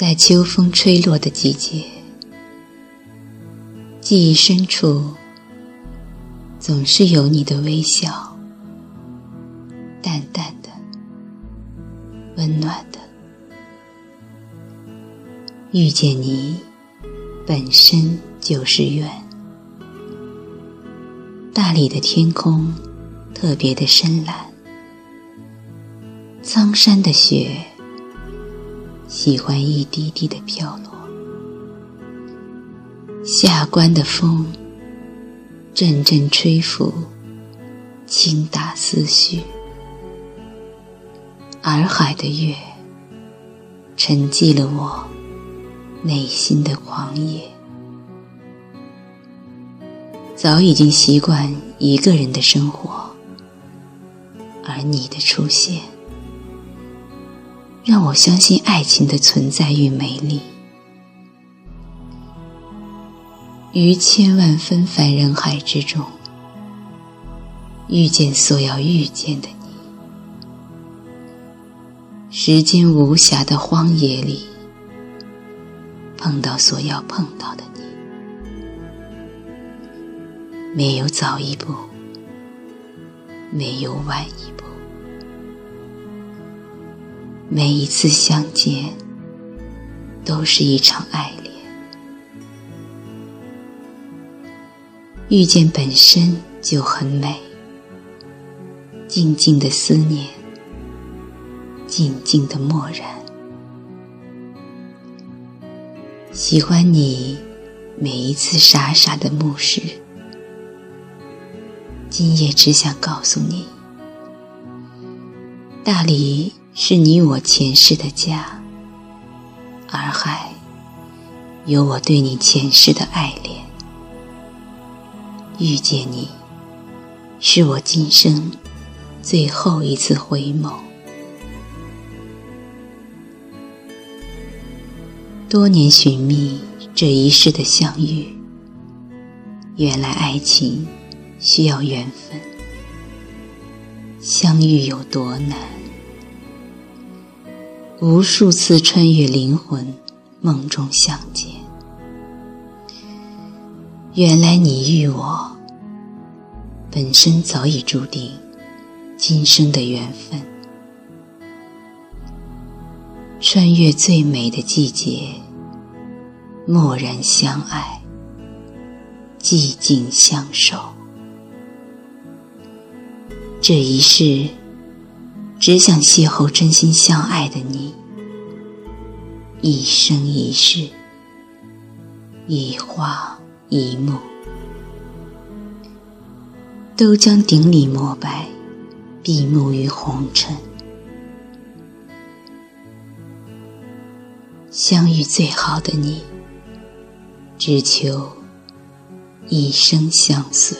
在秋风吹落的季节，记忆深处总是有你的微笑，淡淡的，温暖的。遇见你，本身就是缘。大理的天空特别的深蓝，苍山的雪。喜欢一滴滴的飘落，下关的风阵阵吹拂，轻打思绪；洱海的月沉寂了我内心的狂野。早已经习惯一个人的生活，而你的出现。让我相信爱情的存在与美丽。于千万纷繁人海之中，遇见所要遇见的你；时间无暇的荒野里，碰到所要碰到的你。没有早一步，没有晚一步。每一次相见，都是一场爱恋。遇见本身就很美，静静的思念，静静的默然。喜欢你每一次傻傻的目视，今夜只想告诉你，大理。是你我前世的家，洱海有我对你前世的爱恋。遇见你，是我今生最后一次回眸。多年寻觅这一世的相遇，原来爱情需要缘分，相遇有多难？无数次穿越灵魂，梦中相见。原来你与我本身早已注定今生的缘分。穿越最美的季节，蓦然相爱，寂静相守。这一世。只想邂逅真心相爱的你，一生一世，一花一木，都将顶礼膜拜，闭目于红尘。相遇最好的你，只求一生相随。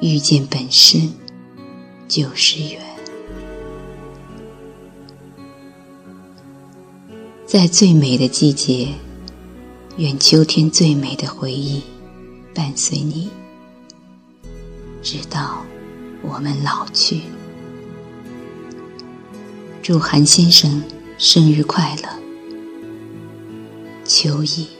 遇见本身。就是缘，在最美的季节，愿秋天最美的回忆伴随你，直到我们老去。祝韩先生生日快乐，秋意。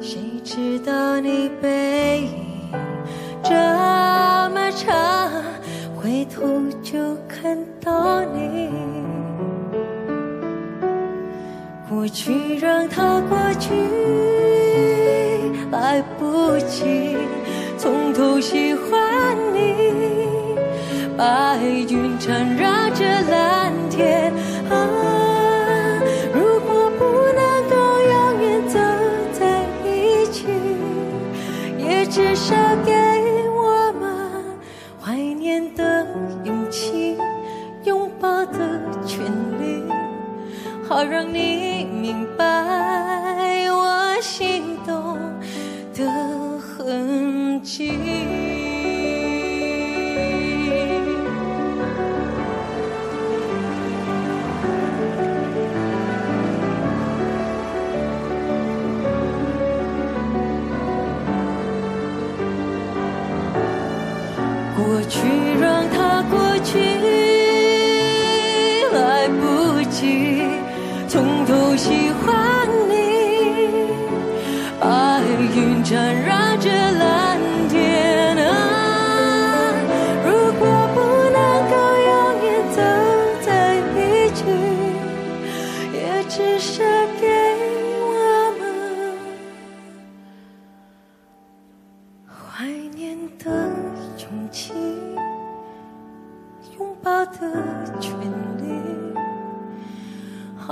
谁知道你背影这么长回头就看到你。过去让它过去来不及过去让它过去，来不及从头喜欢你。白云缠绕着蓝天啊，如果不能够永远走在一起，也至少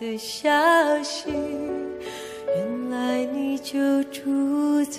的消息，原来你就住在